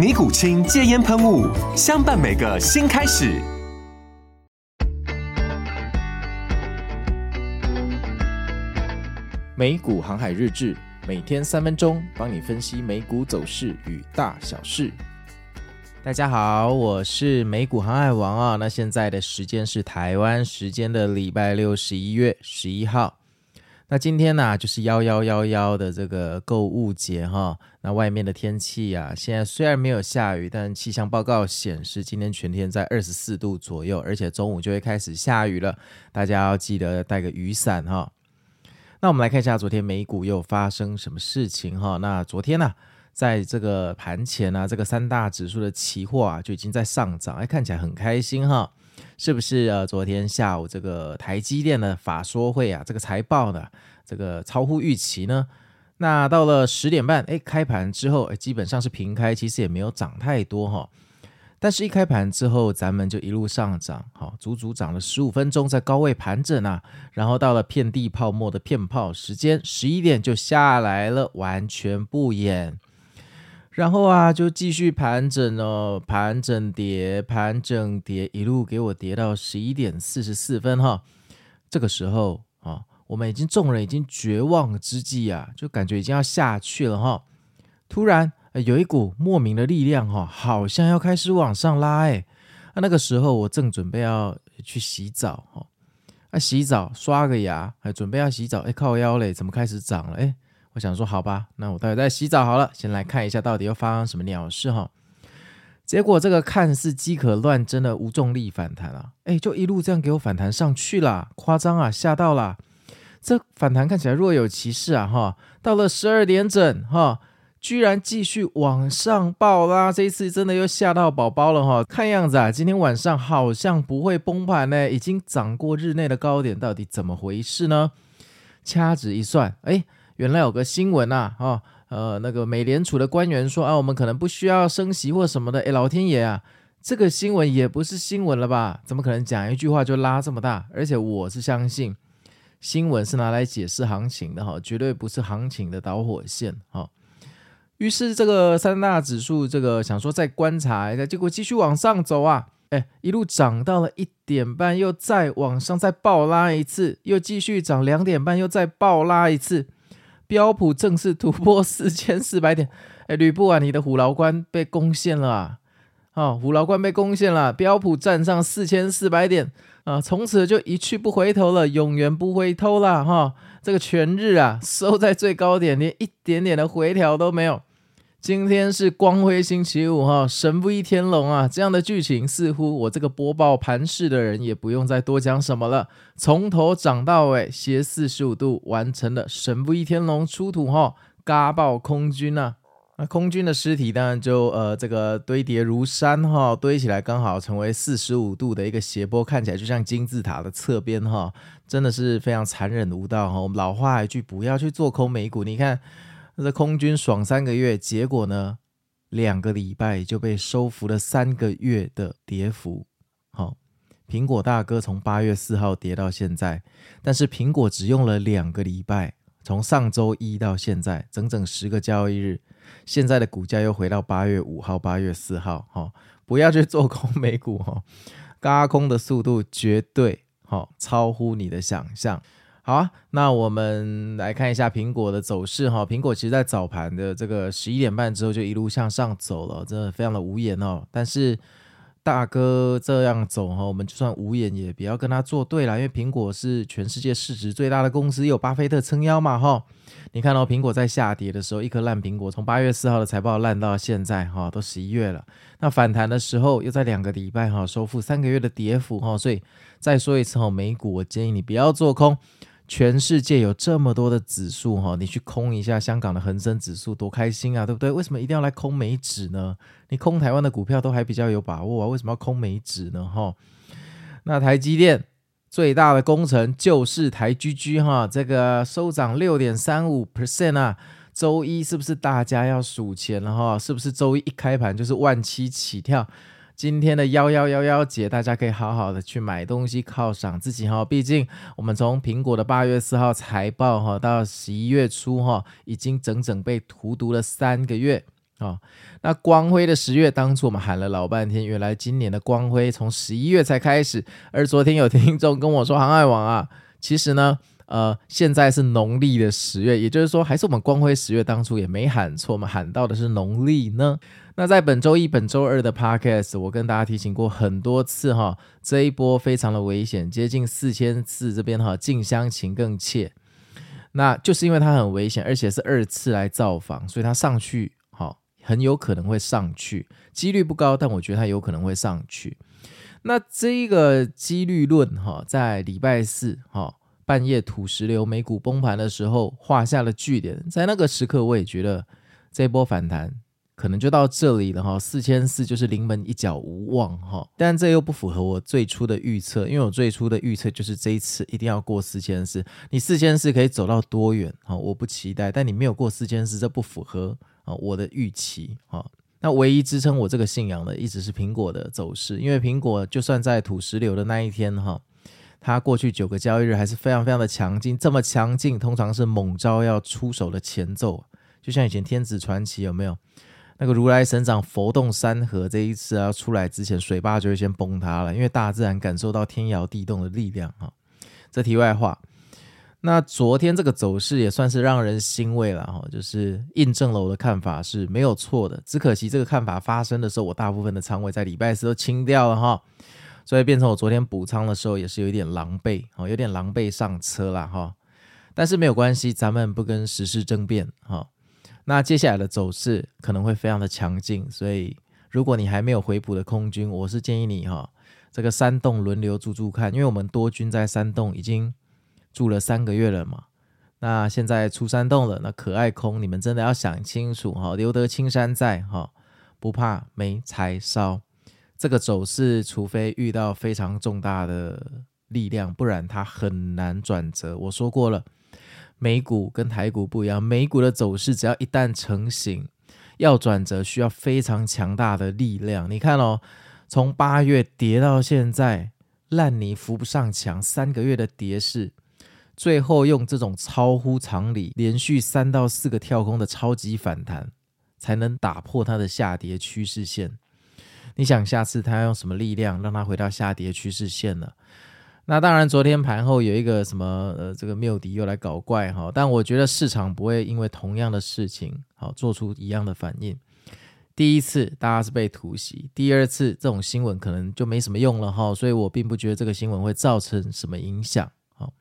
尼古清戒烟喷雾，相伴每个新开始。美股航海日志，每天三分钟，帮你分析美股走势与大小事。大家好，我是美股航海王啊。那现在的时间是台湾时间的礼拜六，十一月十一号。那今天呢、就是幺幺幺幺的这个购物节哈。那外面的天气啊，现在虽然没有下雨，但气象报告显示今天全天在二十四度左右，而且中午就会开始下雨了。大家要记得带个雨伞哈。那我们来看一下昨天美股又发生什么事情哈。那昨天呢、在这个盘前啊，这个三大指数的期货啊就已经在上涨，哎，看起来很开心哈。是不是呃，昨天下午这个台积电的法说会啊，这个财报呢，这个超乎预期呢？那到了十点半，哎，开盘之后，哎，基本上是平开，其实也没有涨太多哈。但是，一开盘之后，咱们就一路上涨，好，足足涨了十五分钟，在高位盘整啊。然后到了遍地泡沫的骗泡时间，十一点就下来了，完全不演。然后啊，就继续盘整哦，盘整跌，盘整跌，一路给我跌到十一点四十四分哈。这个时候啊，我们已经众人已经绝望之际啊，就感觉已经要下去了哈。突然有一股莫名的力量哈，好像要开始往上拉哎。那那个时候我正准备要去洗澡哈，啊洗澡刷个牙，还准备要洗澡，哎靠腰嘞，怎么开始涨了哎？我想说，好吧，那我待会再洗澡好了。先来看一下到底又发生什么鸟事哈。结果这个看似饥渴乱真的无重力反弹啊，哎，就一路这样给我反弹上去了，夸张啊，吓到了。这反弹看起来若有其事啊哈。到了十二点整哈，居然继续往上爆拉，这一次真的又吓到宝宝了哈。看样子啊，今天晚上好像不会崩盘呢，已经涨过日内的高点，到底怎么回事呢？掐指一算，哎。原来有个新闻呐，哦，呃，那个美联储的官员说啊，我们可能不需要升息或什么的。诶，老天爷啊，这个新闻也不是新闻了吧？怎么可能讲一句话就拉这么大？而且我是相信，新闻是拿来解释行情的哈，绝对不是行情的导火线哈。于是这个三大指数，这个想说再观察一下，结果继续往上走啊，诶，一路涨到了一点半，又再往上再爆拉一次，又继续涨两点半，又再爆拉一次。标普正式突破四千四百点，哎，吕布啊，你的虎牢关被攻陷了啊！哦，虎牢关被攻陷了，标普站上四千四百点啊，从此就一去不回头了，永远不回头了哈、这个全日啊，收在最高点，连一点点的回调都没有。今天是光辉星期五哈，神不义天龙啊！这样的剧情似乎我这个播报盘势的人也不用再多讲什么了，从头涨到尾，斜四十五度完成了神不义天龙出土哈，嘎爆空军呐、啊！那空军的尸体当然就呃这个堆叠如山哈，堆起来刚好成为四十五度的一个斜坡，看起来就像金字塔的侧边哈，真的是非常残忍无道哈！我们老话一句，不要去做空美股，你看。在空军爽三个月，结果呢，两个礼拜就被收复了三个月的跌幅。好、哦，苹果大哥从八月四号跌到现在，但是苹果只用了两个礼拜，从上周一到现在整整十个交易日，现在的股价又回到八月五号、八月四号。哈、哦，不要去做空美股哈，轧空的速度绝对好、哦、超乎你的想象。好，那我们来看一下苹果的走势哈。苹果其实在早盘的这个十一点半之后就一路向上走了，真的非常的无言哦。但是大哥这样走哈，我们就算无眼也不要跟他作对了，因为苹果是全世界市值最大的公司，有巴菲特撑腰嘛哈。你看到苹果在下跌的时候，一颗烂苹果，从八月四号的财报烂到现在哈，都十一月了。那反弹的时候又在两个礼拜哈，收复三个月的跌幅哈。所以再说一次哈，美股我建议你不要做空。全世界有这么多的指数哈，你去空一下香港的恒生指数多开心啊，对不对？为什么一定要来空美指呢？你空台湾的股票都还比较有把握啊，为什么要空美指呢？哈，那台积电最大的功臣就是台居居哈，这个收涨六点三五 percent 啊，周一是不是大家要数钱了哈？是不是周一一开盘就是万七起跳？今天的幺幺幺幺节，大家可以好好的去买东西犒赏自己哈。毕竟我们从苹果的八月四号财报哈到十一月初哈，已经整整被荼毒了三个月啊。那光辉的十月，当初我们喊了老半天，原来今年的光辉从十一月才开始。而昨天有听众跟我说，航海王啊，其实呢，呃，现在是农历的十月，也就是说，还是我们光辉十月当初也没喊错，我们喊到的是农历呢。那在本周一、本周二的 Podcast，我跟大家提醒过很多次哈，这一波非常的危险，接近四千四这边哈，近乡情更怯。那就是因为它很危险，而且是二次来造访，所以它上去哈，很有可能会上去，几率不高，但我觉得它有可能会上去。那这一个几率论哈，在礼拜四哈半夜土石流美股崩盘的时候画下了句点，在那个时刻我也觉得这一波反弹。可能就到这里了哈，四千四就是临门一脚无望哈，但这又不符合我最初的预测，因为我最初的预测就是这一次一定要过四千四，你四千四可以走到多远哈？我不期待，但你没有过四千四，这不符合啊我的预期哈。那唯一支撑我这个信仰的，一直是苹果的走势，因为苹果就算在土石流的那一天哈，它过去九个交易日还是非常非常的强劲，这么强劲通常是猛招要出手的前奏，就像以前天子传奇有没有？那个如来神掌佛动山河，这一次要出来之前，水坝就会先崩塌了，因为大自然感受到天摇地动的力量哈。这题外话，那昨天这个走势也算是让人欣慰了哈，就是印证了我的看法是没有错的。只可惜这个看法发生的时候，我大部分的仓位在礼拜四都清掉了哈，所以变成我昨天补仓的时候也是有一点狼狈，有点狼狈上车了哈。但是没有关系，咱们不跟时事争辩哈。那接下来的走势可能会非常的强劲，所以如果你还没有回补的空军，我是建议你哈，这个山洞轮流住住看，因为我们多军在山洞已经住了三个月了嘛。那现在出山洞了，那可爱空，你们真的要想清楚哈，留得青山在哈，不怕没柴烧。这个走势，除非遇到非常重大的力量，不然它很难转折。我说过了。美股跟台股不一样，美股的走势只要一旦成型，要转折需要非常强大的力量。你看哦，从八月跌到现在，烂泥扶不上墙，三个月的跌势，最后用这种超乎常理、连续三到四个跳空的超级反弹，才能打破它的下跌趋势线。你想下次它要用什么力量让它回到下跌趋势线呢？那当然，昨天盘后有一个什么呃，这个谬迪又来搞怪哈，但我觉得市场不会因为同样的事情好做出一样的反应。第一次大家是被突袭，第二次这种新闻可能就没什么用了哈，所以我并不觉得这个新闻会造成什么影响。好，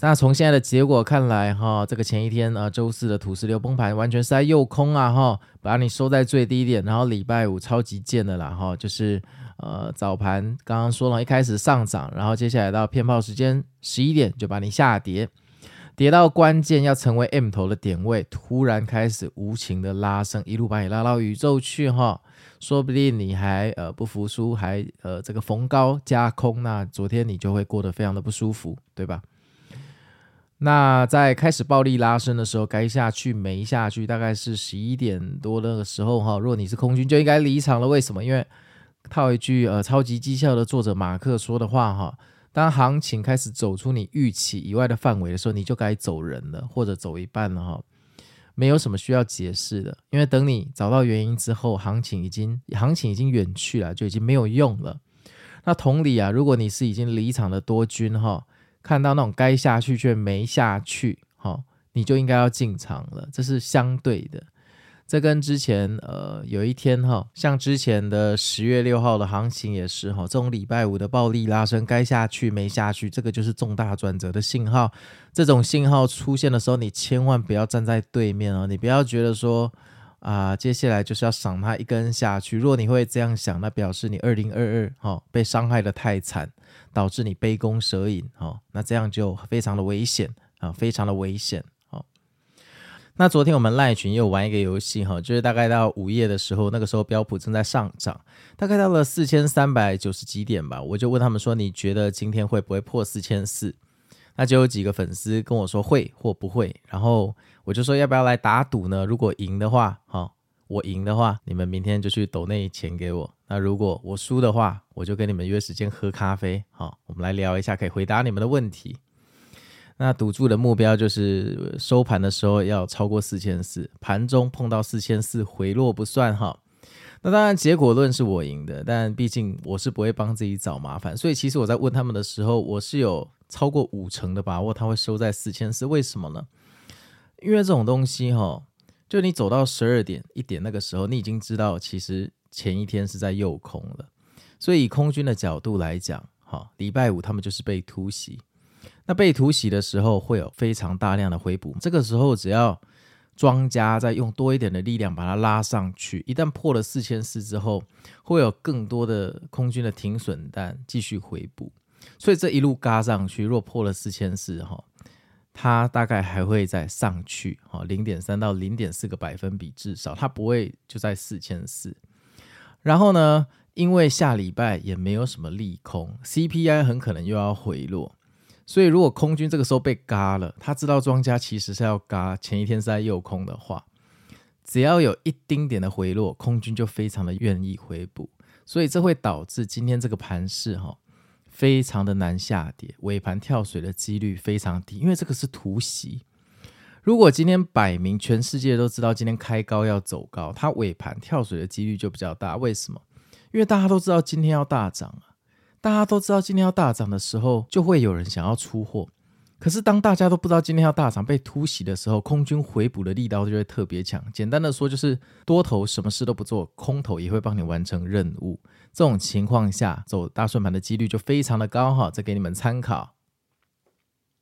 那从现在的结果看来哈，这个前一天啊周四的土石流崩盘完全是在诱空啊哈，把你收在最低点，然后礼拜五超级贱的啦哈，就是。呃，早盘刚刚说了，一开始上涨，然后接下来到偏炮时间十一点就把你下跌，跌到关键要成为 M 头的点位，突然开始无情的拉升，一路把你拉到宇宙去哈，说不定你还呃不服输，还呃这个逢高加空，那昨天你就会过得非常的不舒服，对吧？那在开始暴力拉升的时候，该下去没下去，大概是十一点多那个时候哈，如果你是空军就应该离场了，为什么？因为套一句呃，超级绩效的作者马克说的话哈，当行情开始走出你预期以外的范围的时候，你就该走人了，或者走一半了哈，没有什么需要解释的，因为等你找到原因之后，行情已经行情已经远去了，就已经没有用了。那同理啊，如果你是已经离场的多军哈，看到那种该下去却没下去哈，你就应该要进场了，这是相对的。这跟之前呃有一天哈，像之前的十月六号的行情也是哈，这种礼拜五的暴力拉升，该下去没下去，这个就是重大转折的信号。这种信号出现的时候，你千万不要站在对面哦，你不要觉得说啊、接下来就是要赏它一根下去。如果你会这样想，那表示你二零二二哈被伤害的太惨，导致你杯弓蛇影哈，那这样就非常的危险啊，非常的危险。那昨天我们赖群又玩一个游戏哈，就是大概到午夜的时候，那个时候标普正在上涨，大概到了四千三百九十几点吧，我就问他们说，你觉得今天会不会破四千四？那就有几个粉丝跟我说会或不会，然后我就说要不要来打赌呢？如果赢的话，好，我赢的话，你们明天就去抖内钱给我；那如果我输的话，我就跟你们约时间喝咖啡，好，我们来聊一下，可以回答你们的问题。那赌注的目标就是收盘的时候要超过四千四，盘中碰到四千四回落不算哈。那当然结果论是我赢的，但毕竟我是不会帮自己找麻烦，所以其实我在问他们的时候，我是有超过五成的把握它会收在四千四。为什么呢？因为这种东西哈，就你走到十二点一点那个时候，你已经知道其实前一天是在诱空了，所以以空军的角度来讲，哈，礼拜五他们就是被突袭。那被突袭的时候会有非常大量的回补，这个时候只要庄家再用多一点的力量把它拉上去，一旦破了四千四之后，会有更多的空军的停损弹继续回补，所以这一路嘎上去，若破了四千四哈，它大概还会再上去哈，零点三到零点四个百分比至少，它不会就在四千四。然后呢，因为下礼拜也没有什么利空，CPI 很可能又要回落。所以，如果空军这个时候被嘎了，他知道庄家其实是要嘎，前一天是在诱空的话，只要有一丁点的回落，空军就非常的愿意回补，所以这会导致今天这个盘势哈，非常的难下跌，尾盘跳水的几率非常低，因为这个是突袭。如果今天摆明全世界都知道今天开高要走高，它尾盘跳水的几率就比较大。为什么？因为大家都知道今天要大涨。大家都知道今天要大涨的时候，就会有人想要出货。可是当大家都不知道今天要大涨，被突袭的时候，空军回补的力道就会特别强。简单的说，就是多头什么事都不做，空头也会帮你完成任务。这种情况下，走大顺盘的几率就非常的高哈。这给你们参考。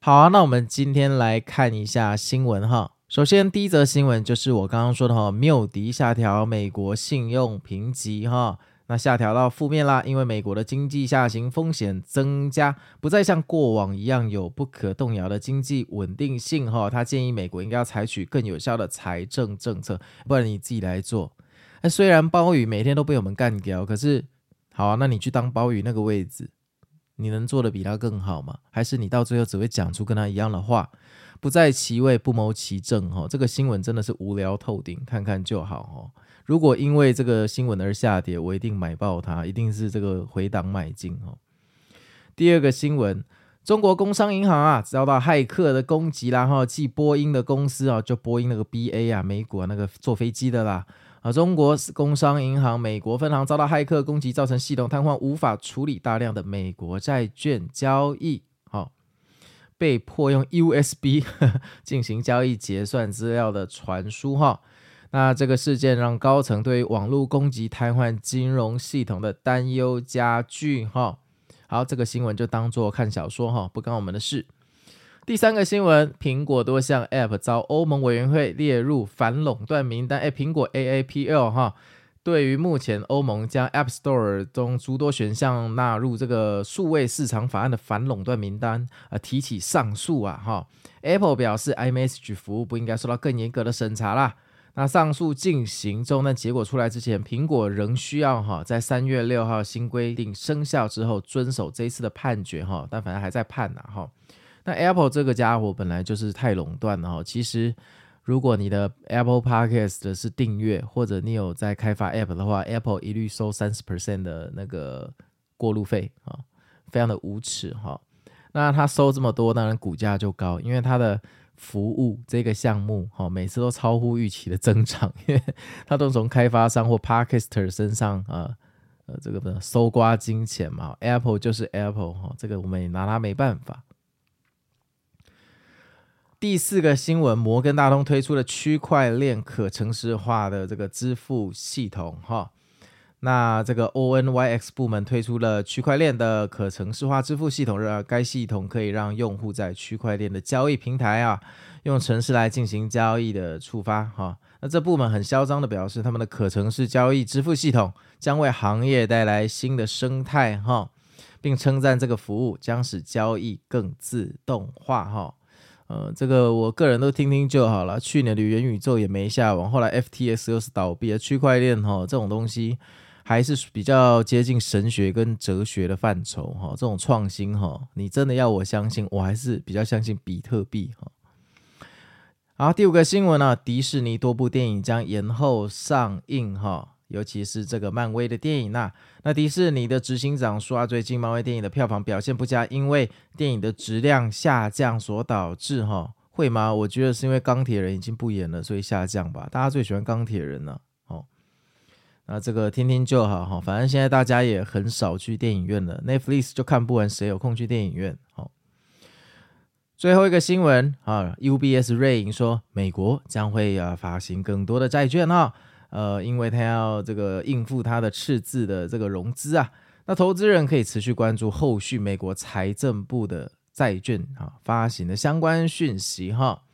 好啊，那我们今天来看一下新闻哈。首先，第一则新闻就是我刚刚说的哈，穆迪下调美国信用评级哈。那下调到负面啦，因为美国的经济下行风险增加，不再像过往一样有不可动摇的经济稳定性哈。他建议美国应该要采取更有效的财政政策，不然你自己来做。那虽然鲍宇每天都被我们干掉，可是好啊，那你去当鲍宇那个位置，你能做得比他更好吗？还是你到最后只会讲出跟他一样的话，不在其位不谋其政哈？这个新闻真的是无聊透顶，看看就好哈。如果因为这个新闻而下跌，我一定买爆它，一定是这个回档买进哦。第二个新闻，中国工商银行啊遭到骇客的攻击啦，然后继波音的公司啊，就波音那个 BA 啊，美股啊那个坐飞机的啦啊，中国工商银行美国分行遭到骇客攻击，造成系统瘫痪，无法处理大量的美国债券交易，好，被迫用 USB 进行交易结算资料的传输哈。那这个事件让高层对于网络攻击瘫痪金融系统的担忧加剧哈。好，这个新闻就当做看小说哈，不干我们的事。第三个新闻，苹果多项 App 遭欧盟委员会列入反垄断名单。哎，苹果 AAPL 哈，对于目前欧盟将 App Store 中诸多选项纳入这个数位市场法案的反垄断名单啊，提起上诉啊哈。Apple 表示，iMessage 服务不应该受到更严格的审查啦。那上诉进行中，那结果出来之前，苹果仍需要哈，在三月六号新规定生效之后遵守这一次的判决哈，但反正还在判呐哈。那 Apple 这个家伙本来就是太垄断了哈。其实，如果你的 Apple Podcast 的是订阅，或者你有在开发 App 的话，Apple 一律收三十 percent 的那个过路费啊，非常的无耻哈。那他收这么多，当然股价就高，因为他的。服务这个项目，哈，每次都超乎预期的增长，因为它都从开发商或 Podcaster 身上啊，呃，这个的搜刮金钱嘛。Apple 就是 Apple，哈，这个我们也拿它没办法。第四个新闻，摩根大通推出了区块链可城市化的这个支付系统哈。那这个 ONYX 部门推出了区块链的可程式化支付系统，让该系统可以让用户在区块链的交易平台啊，用程式来进行交易的触发哈。那这部门很嚣张的表示，他们的可程式交易支付系统将为行业带来新的生态哈，并称赞这个服务将使交易更自动化哈。呃，这个我个人都听听就好了。去年的元宇宙也没下文，后来 FTS 又是倒闭了，区块链哈这种东西还是比较接近神学跟哲学的范畴哈。这种创新哈，你真的要我相信，我还是比较相信比特币哈。好，第五个新闻呢，迪士尼多部电影将延后上映哈。尤其是这个漫威的电影，那那迪士尼的执行长说啊，最近漫威电影的票房表现不佳，因为电影的质量下降所导致哈，会吗？我觉得是因为钢铁人已经不演了，所以下降吧。大家最喜欢钢铁人了，那这个听听就好哈，反正现在大家也很少去电影院了，Netflix 就看不完，谁有空去电影院？好，最后一个新闻啊，UBS 瑞银说，美国将会啊发行更多的债券哈。呃，因为他要这个应付他的赤字的这个融资啊，那投资人可以持续关注后续美国财政部的债券啊发行的相关讯息哈。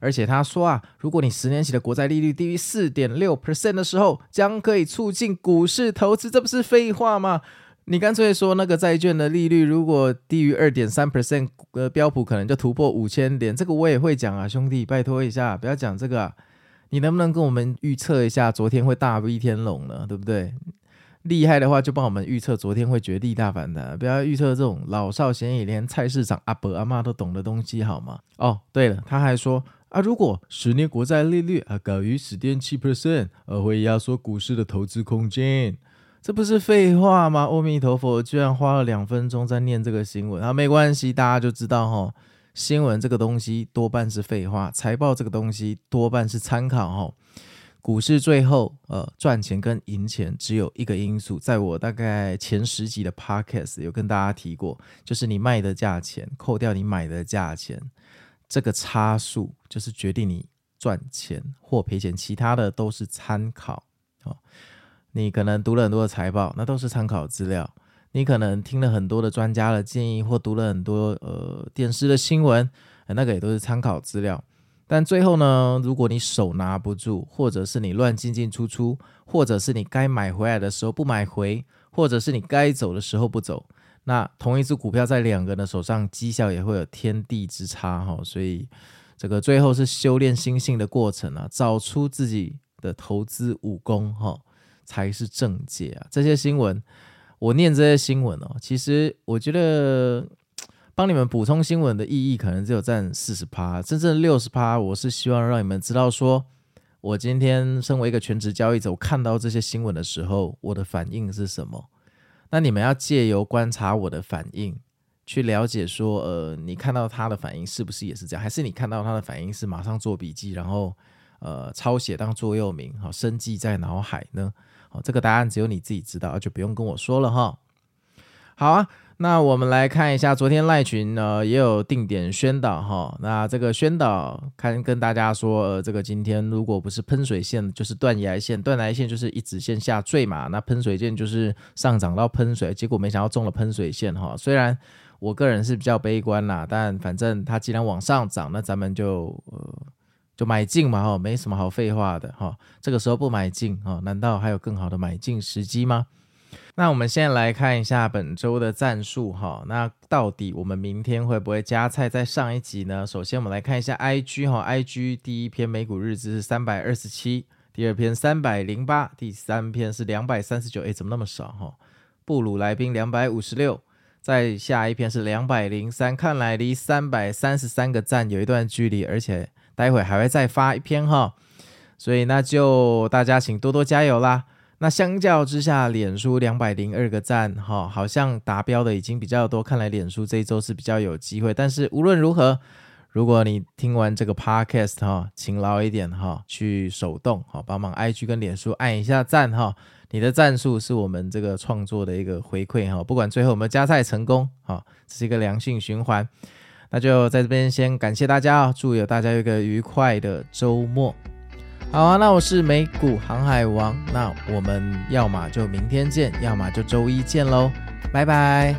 而且他说啊，如果你十年期的国债利率低于四点六 percent 的时候，将可以促进股市投资，这不是废话吗？你干脆说那个债券的利率如果低于二点三 percent，呃，标普可能就突破五千点，这个我也会讲啊，兄弟，拜托一下，不要讲这个啊。你能不能跟我们预测一下昨天会大 V 天龙呢？对不对？厉害的话就帮我们预测昨天会绝地大反弹，不要预测这种老少咸宜、连菜市场阿伯阿妈都懂的东西好吗？哦，对了，他还说啊，如果十年国债利率啊高于十点七 percent，而会压缩股市的投资空间，这不是废话吗？阿弥陀佛，居然花了两分钟在念这个新闻啊，没关系，大家就知道哈。新闻这个东西多半是废话，财报这个东西多半是参考哈。股市最后呃赚钱跟赢钱只有一个因素，在我大概前十集的 podcast 有跟大家提过，就是你卖的价钱扣掉你买的价钱，这个差数就是决定你赚钱或赔钱，其他的都是参考。哦你可能读了很多的财报，那都是参考资料。你可能听了很多的专家的建议，或读了很多呃电视的新闻，那个也都是参考资料。但最后呢，如果你手拿不住，或者是你乱进进出出，或者是你该买回来的时候不买回，或者是你该走的时候不走，那同一只股票在两个人的手上，绩效也会有天地之差哈。所以这个最后是修炼心性的过程啊，找出自己的投资武功哈，才是正解啊。这些新闻。我念这些新闻哦，其实我觉得帮你们补充新闻的意义可能只有占四十趴，真正六十趴，我是希望让你们知道说，说我今天身为一个全职交易者，我看到这些新闻的时候，我的反应是什么？那你们要借由观察我的反应，去了解说，呃，你看到他的反应是不是也是这样？还是你看到他的反应是马上做笔记，然后呃抄写当座右铭，好，生记在脑海呢？好这个答案只有你自己知道，就不用跟我说了哈。好啊，那我们来看一下，昨天赖群呢也有定点宣导哈。那这个宣导看跟大家说，呃，这个今天如果不是喷水线，就是断崖线，断崖线就是一直线下坠嘛。那喷水线就是上涨到喷水，结果没想到中了喷水线哈。虽然我个人是比较悲观啦，但反正它既然往上涨，那咱们就呃。就买进嘛，哈，没什么好废话的，哈。这个时候不买进，哈，难道还有更好的买进时机吗？那我们先来看一下本周的战术，哈。那到底我们明天会不会加菜在上一集呢？首先我们来看一下 IG，哈，IG 第一篇美股日志是三百二十七，第二篇三百零八，第三篇是两百三十九，哎，怎么那么少，哈？布鲁来宾两百五十六，再下一篇是两百零三，看来离三百三十三个赞有一段距离，而且。待会还会再发一篇哈，所以那就大家请多多加油啦。那相较之下，脸书两百零二个赞哈，好像达标的已经比较多，看来脸书这一周是比较有机会。但是无论如何，如果你听完这个 podcast 哈，勤劳一点哈，去手动哈，帮忙 IG 跟脸书按一下赞哈，你的赞数是我们这个创作的一个回馈哈，不管最后有没有加菜成功哈，这是一个良性循环。那就在这边先感谢大家哦，祝有大家有一个愉快的周末。好啊，那我是美股航海王，那我们要么就明天见，要么就周一见喽，拜拜。